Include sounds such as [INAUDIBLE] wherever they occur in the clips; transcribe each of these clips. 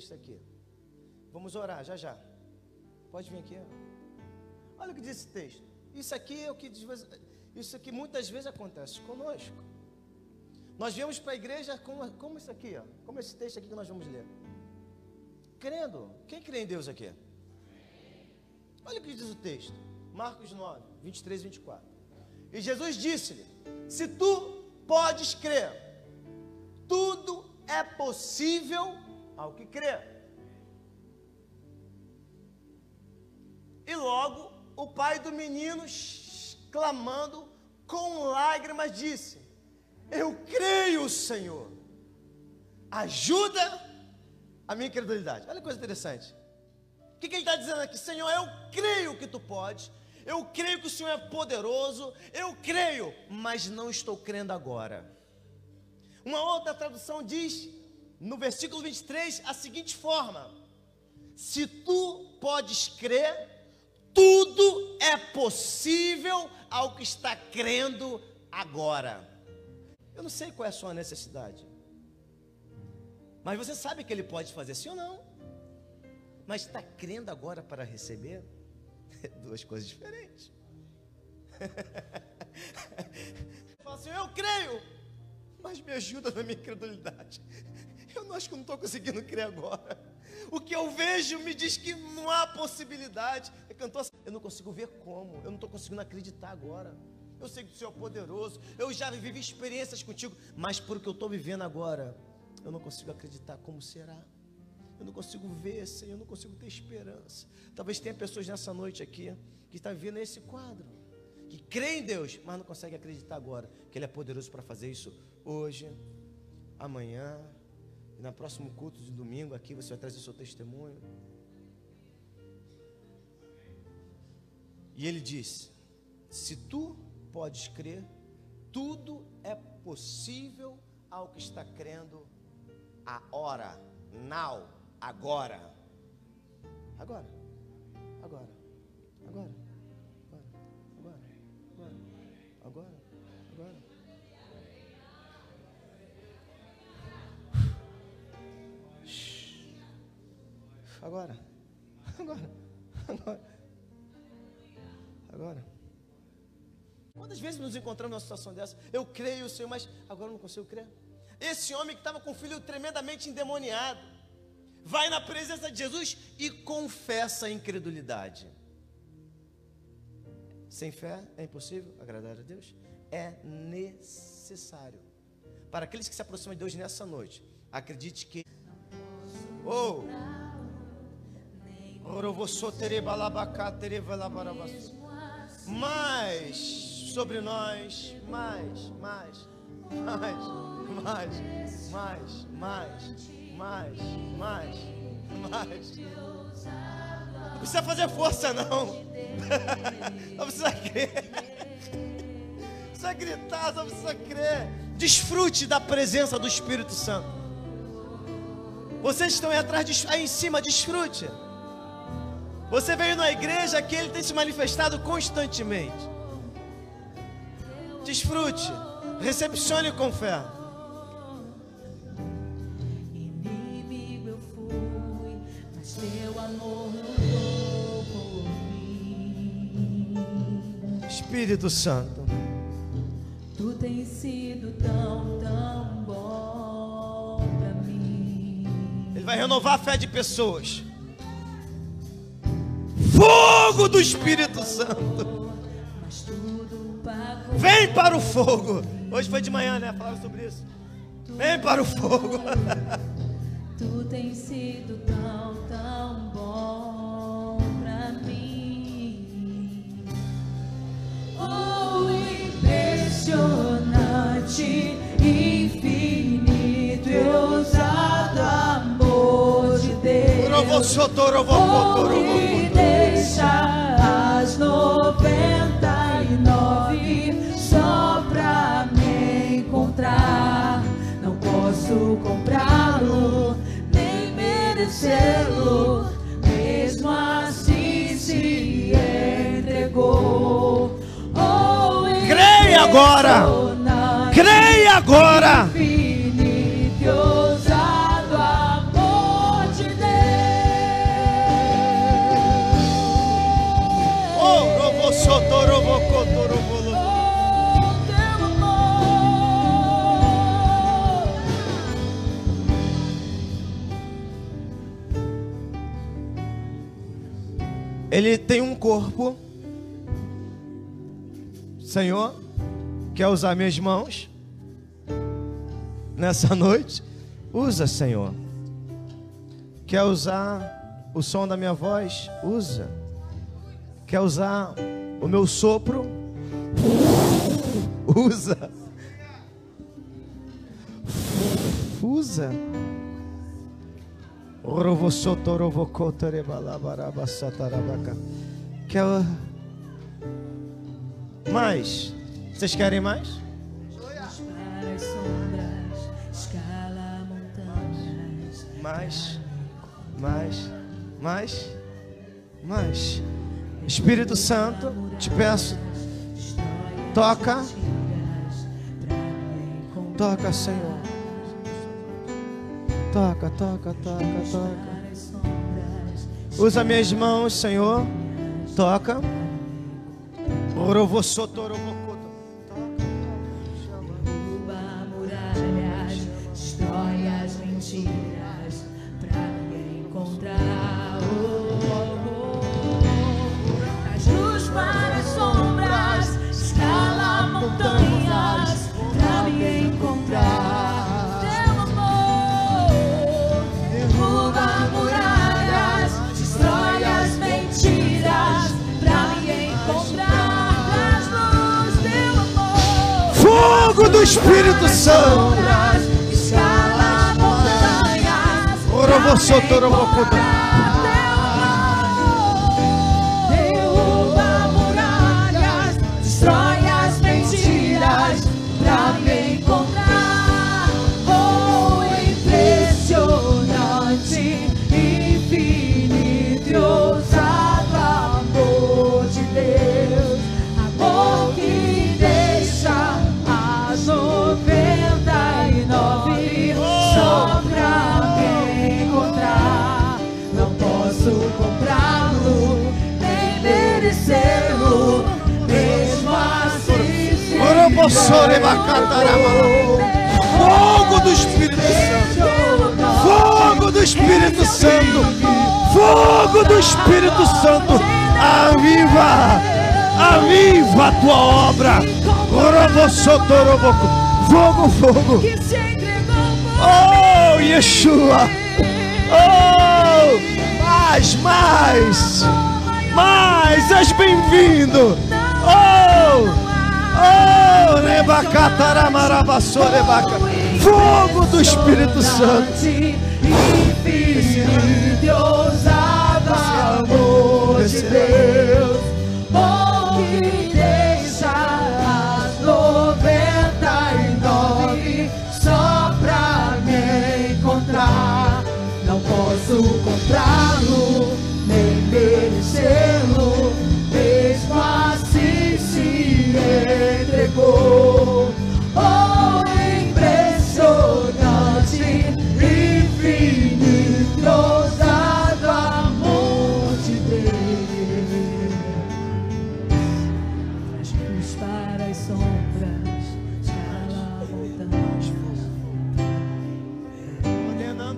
texto aqui. Vamos orar já já. Pode vir aqui. Olha o que diz esse texto. Isso aqui é o que isso aqui muitas vezes acontece conosco. Nós viemos para a igreja como, como isso aqui, ó, como esse texto aqui que nós vamos ler. Crendo. Quem crê em Deus aqui? Olha o que diz o texto. Marcos 9, 23 e 24. E Jesus disse-lhe: Se tu podes crer, tudo é possível ao que crê. E logo o pai do menino, clamando com lágrimas, disse: Eu creio, Senhor, ajuda a minha incredulidade. Olha que coisa interessante. O que, que ele está dizendo aqui? Senhor, eu creio que tu podes, eu creio que o Senhor é poderoso, eu creio, mas não estou crendo agora. Uma outra tradução diz, no versículo 23, a seguinte forma: Se tu podes crer, tudo é possível ao que está crendo agora. Eu não sei qual é a sua necessidade, mas você sabe que Ele pode fazer sim ou não. Mas está crendo agora para receber? [LAUGHS] Duas coisas diferentes. [LAUGHS] Assim, eu creio, mas me ajuda na minha incredulidade. Eu não acho que não estou conseguindo crer agora. O que eu vejo me diz que não há possibilidade. É cantor assim, eu não consigo ver como, eu não estou conseguindo acreditar agora. Eu sei que o Senhor é poderoso, eu já vivi experiências contigo, mas por o que eu estou vivendo agora, eu não consigo acreditar como será. Eu não consigo ver, Senhor, eu não consigo ter esperança. Talvez tenha pessoas nessa noite aqui que estão vivendo esse quadro, que creem em Deus, mas não conseguem acreditar agora que Ele é poderoso para fazer isso hoje, amanhã, e no próximo culto de domingo aqui você vai trazer seu testemunho. E ele disse: Se tu podes crer, tudo é possível ao que está crendo a hora, now. Agora. Agora. Agora. Agora. Agora. Agora. Agora. Quantas vezes nos encontramos numa situação dessa? Eu creio, Senhor, mas agora eu não consigo crer. Esse homem que estava com o filho tremendamente endemoniado, vai na presença de Jesus e confessa a incredulidade. Sem fé é impossível agradar a Deus? É necessário. Para aqueles que se aproximam de Deus nessa noite, acredite que. Oh! Mais sobre nós, mais, mais, mais, mais, mais, mais, mais, mais, mais. Não precisa fazer força, não. [LAUGHS] Não precisa crer. Não precisa gritar, só precisa crer. Desfrute da presença do Espírito Santo. Vocês estão aí atrás, aí em cima, desfrute. Você veio na igreja que ele tem se manifestado constantemente. Desfrute, recepcione com fé. Inimigo eu fui, mas teu amor lutou por mim. Espírito Santo, Tu tens sido tão, tão bom pra mim. Ele vai renovar a fé de pessoas. Fogo do Espírito Santo. Vem para o fogo. Hoje foi de manhã, né? Falava sobre isso. Vem para o fogo. [LAUGHS] Tu tens sido tão, tão bom pra mim. Oh, impressionante, infinito e ousado amor de Deus. Oh, deixa as noventa e nove só pra me encontrar. Não posso comprá-lo, nem merecê-lo. Mesmo assim se entregou. Oh, Creia agora. Creia agora. Ele tem um corpo. Senhor, quer usar minhas mãos nessa [LAUGHS] noite? Usa, Senhor. Quer usar o som da minha voz? Usa. Quer usar o meu sopro? [LAUGHS] Usa. Usa. Quer mais? Vocês querem mais? Mais, mais, mais, mais. Espírito Santo, te peço, toca, toca, Senhor. Toca, toca, toca, toca. Usa minhas mãos, Senhor. Toca. As mentiras para me encontrar. Fogo do Espírito Santo. Escala montanhas. Orovossotorovocoto. Derruba Fogo do Espírito Santo. Fogo do Espírito Santo. Fogo do Espírito Santo. Aviva. Aviva a tua obra. Fogo, fogo. Oh, Yeshua. Oh, mais, mais. Mais, és bem-vindo. Oh, oh. Fogo do Espírito Santo.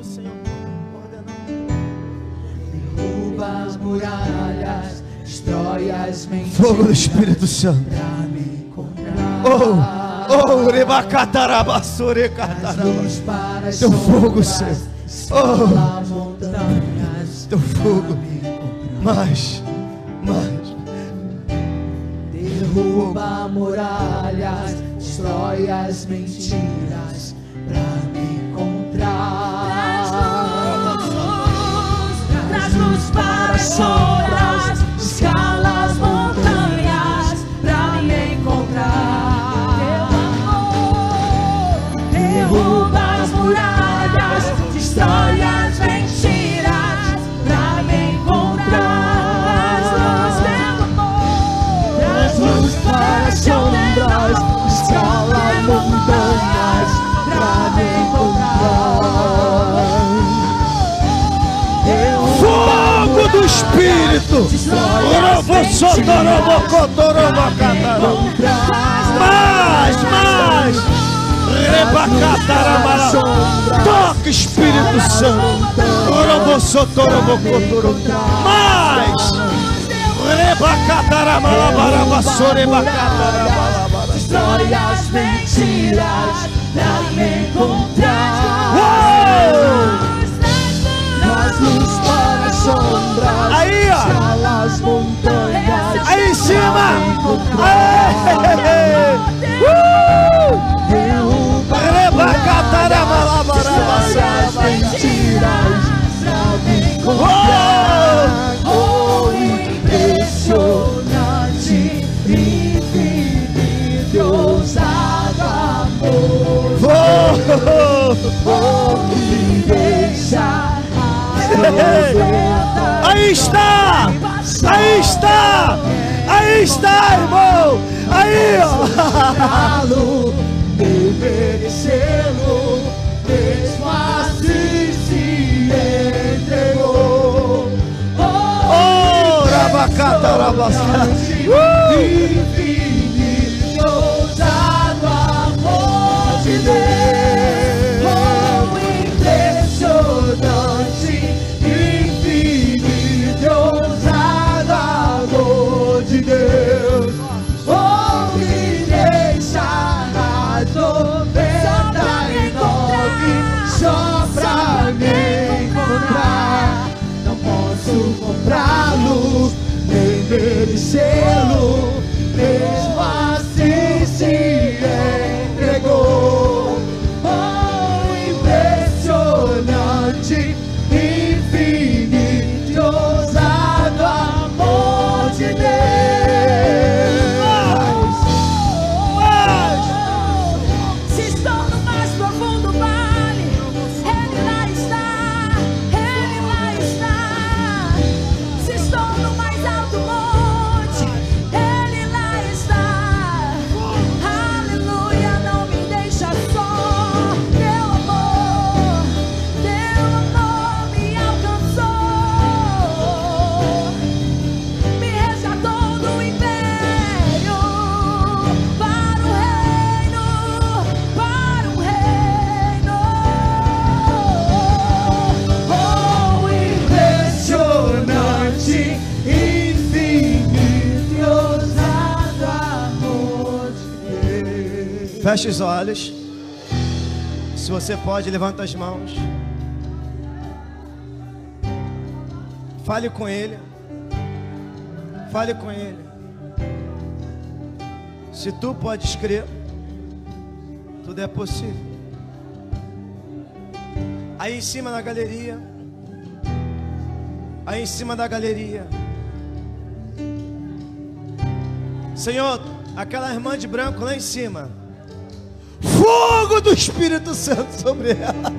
Ordenando, Senhor. Derruba as muralhas, destrói as mentiras. Fogo do Espírito Santo. Pra me encontrar. Oh, oh, Rebacatarabaçorecatarama. Luz para as Teu fogo, Senhor. montanhas. Teu fogo. Mais, mais. Derruba muralhas, destrói as mentiras luz para Orovossotorovocotorobacatara. Mais, mais. Rebacataramara. Toca Espírito Santo. Orovossotorovocotorobacatara. Mais. Rebacataramalabarabassore Destrói as mentiras pra me encontrar. Oh, me deixa Aí está! Aí está! Aí está, irmão! Aí, ó! Lo merecê-lo, mesmo se entregou. Oh! Infinito, nem Feche os olhos. Se você pode, levanta as mãos. Fale com Ele. Fale com Ele. Se tu podes crer, tudo é possível. Aí em cima na galeria. Aí em cima da galeria. Senhor, aquela irmã de branco lá em cima. Fogo do Espírito Santo sobre ela.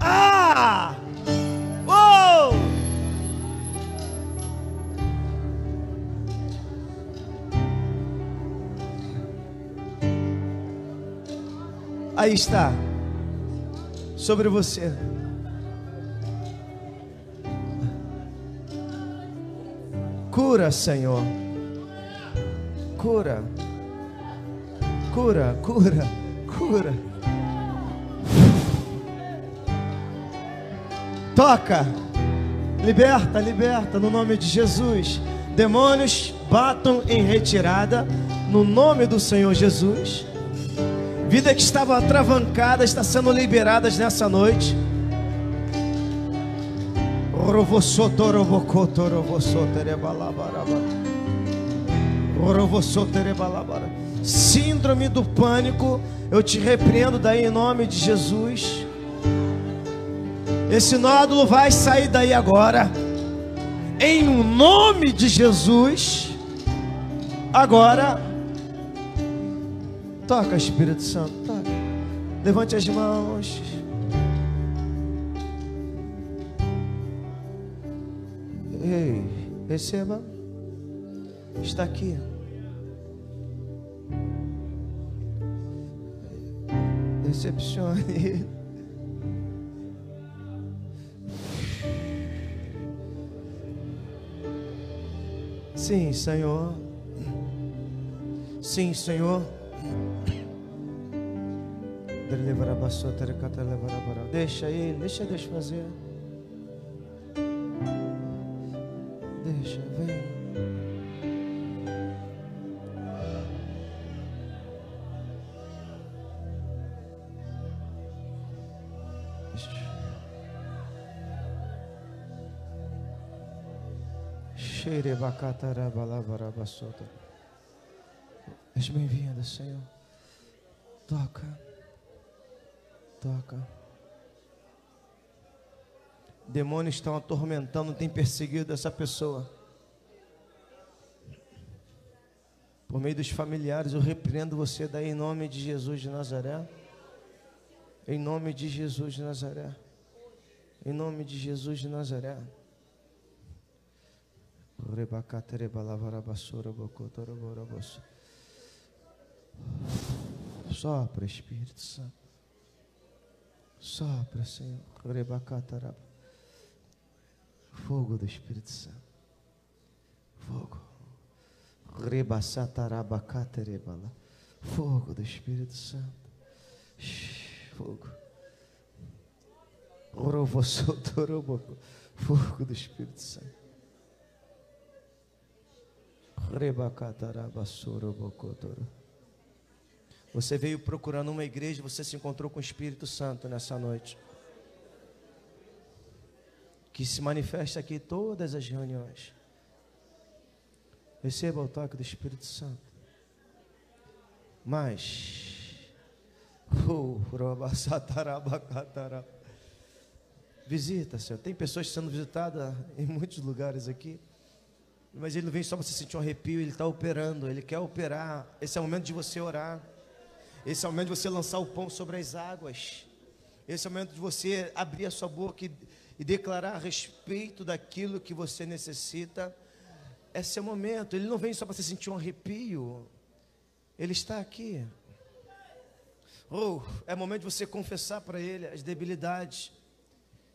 [LAUGHS] ah! Oh! Aí está. Sobre você. Cura, Senhor. Cura. Cura, cura, cura. Toca. Liberta, liberta no nome de Jesus. Demônios batam em retirada no nome do Senhor Jesus. Vida que estava travancada está sendo liberadas nessa noite. Síndrome do pânico, eu te repreendo daí em nome de Jesus. Esse nódulo vai sair daí agora, em nome de Jesus. Agora, toca Espírito Santo, toca. Levante as mãos. Ei, receba está aqui. Decepcione. Sim, Senhor. Sim, Senhor. Deixa ele, deixa Deus fazer. Deixa, vem. És bem-vinda, Senhor. Toca. Toca. Demônios estão atormentando, têm perseguido essa pessoa. Por meio dos familiares, eu repreendo você daí em nome de Jesus de Nazaré. Em nome de Jesus de Nazaré. Em nome de Jesus de Nazaré. Sopra, Espírito Santo. Sopra, Senhor. Fogo do Espírito Santo. Fogo. Fogo do Espírito Santo. Fogo. Fogo do Espírito Santo. Você veio procurando uma igreja, você se encontrou com o Espírito Santo nessa noite. Que se manifesta aqui todas as reuniões. Receba o toque do Espírito Santo. Mas, [LAUGHS] robaçatarabacatara. visita, Senhor. Tem pessoas sendo visitadas em muitos lugares aqui. Mas ele não vem só para você sentir um arrepio, ele está operando, ele quer operar. Esse é o momento de você orar. Esse é o momento de você lançar o pão sobre as águas. Esse é o momento de você abrir a sua boca e, e declarar a respeito daquilo que você necessita. Esse é o momento. Ele não vem só para você sentir um arrepio. Ele está aqui. Ou oh, é momento de você confessar para Ele as debilidades.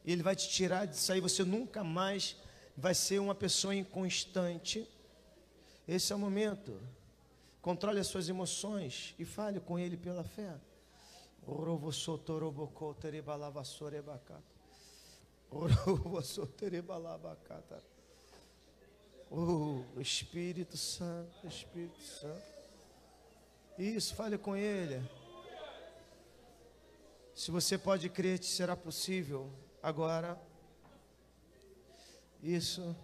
Ele vai te tirar disso aí. Você nunca mais vai ser uma pessoa inconstante. Esse é o momento. Controle as suas emoções e fale com Ele pela fé. [LAUGHS] Oh, Espírito Santo, Espírito Santo. Isso, fale com Ele. Se você pode crer, te será possível agora. Isso.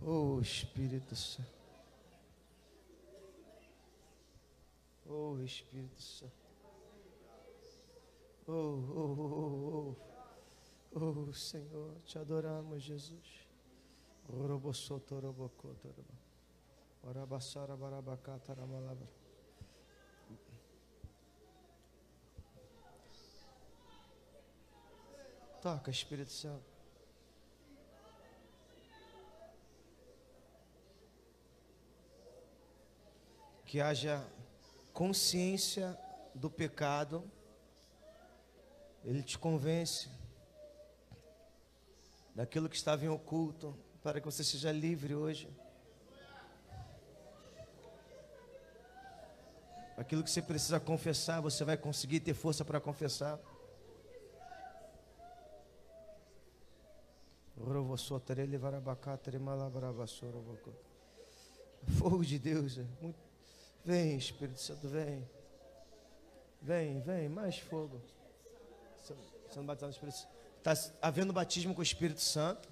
Oh, Espírito Santo. Oh, Espírito Santo. Oh, oh, oh, oh, oh, Senhor, te adoramos, Jesus. Orabassara barabacata ramalabra. Toca, Espírito Santo. Que haja consciência do pecado, ele te convence daquilo que estava em oculto, para que você seja livre hoje. Aquilo que você precisa confessar, você vai conseguir ter força para confessar. Fogo de Deus, é muito Vem, Espírito Santo, vem. Vem, vem, mais fogo. Sendo batizado no Espírito Santo. Está havendo batismo com o Espírito Santo.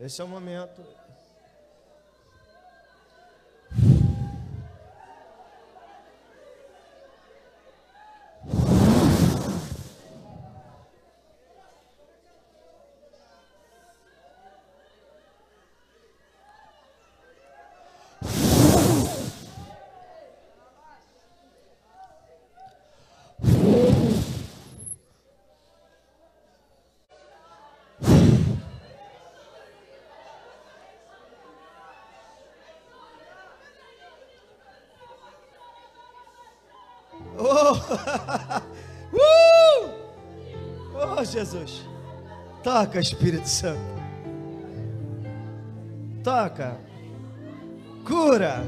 Esse é o momento. [LAUGHS] uh! Oh, Jesus. Toca, Espírito Santo. Toca. Cura.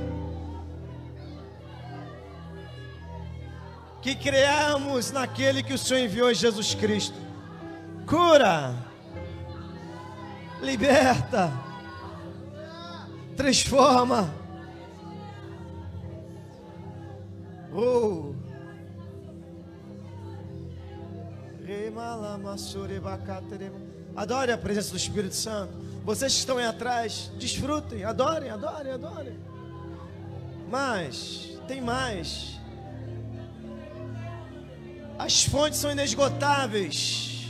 Que creamos naquele que o Senhor enviou, Jesus Cristo. Cura. Liberta. Transforma. Oh. Adore a presença do Espírito Santo. Vocês que estão aí atrás, desfrutem, adorem, adorem, adorem. Mas, tem mais. As fontes são inesgotáveis.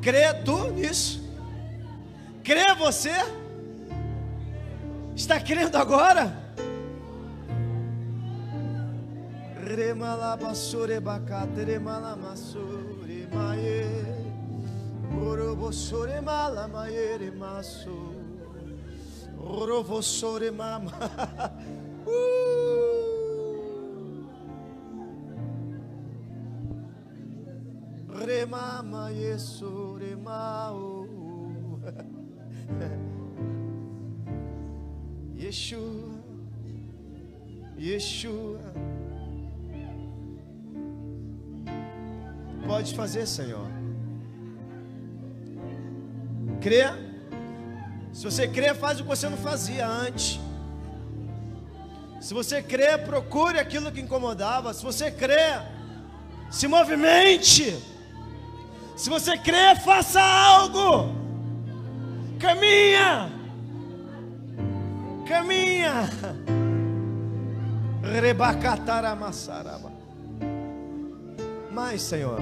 Crê tu nisso? Crê você? Está crendo agora? Remalabasure bacate, remalamassure maie, orobosore malamaie remasso, orovosore mama. [LAUGHS] Uh. Remama yesu remao. [LAUGHS] Yeshua, Yeshua. Pode fazer, Senhor. Crê. Se você crê, faz o que você não fazia antes. Se você crê, procure aquilo que incomodava. Se você crê, se movimente. Se você crê, faça algo. Caminha. Caminha. Rebacatara massaraba. Mais, Senhor.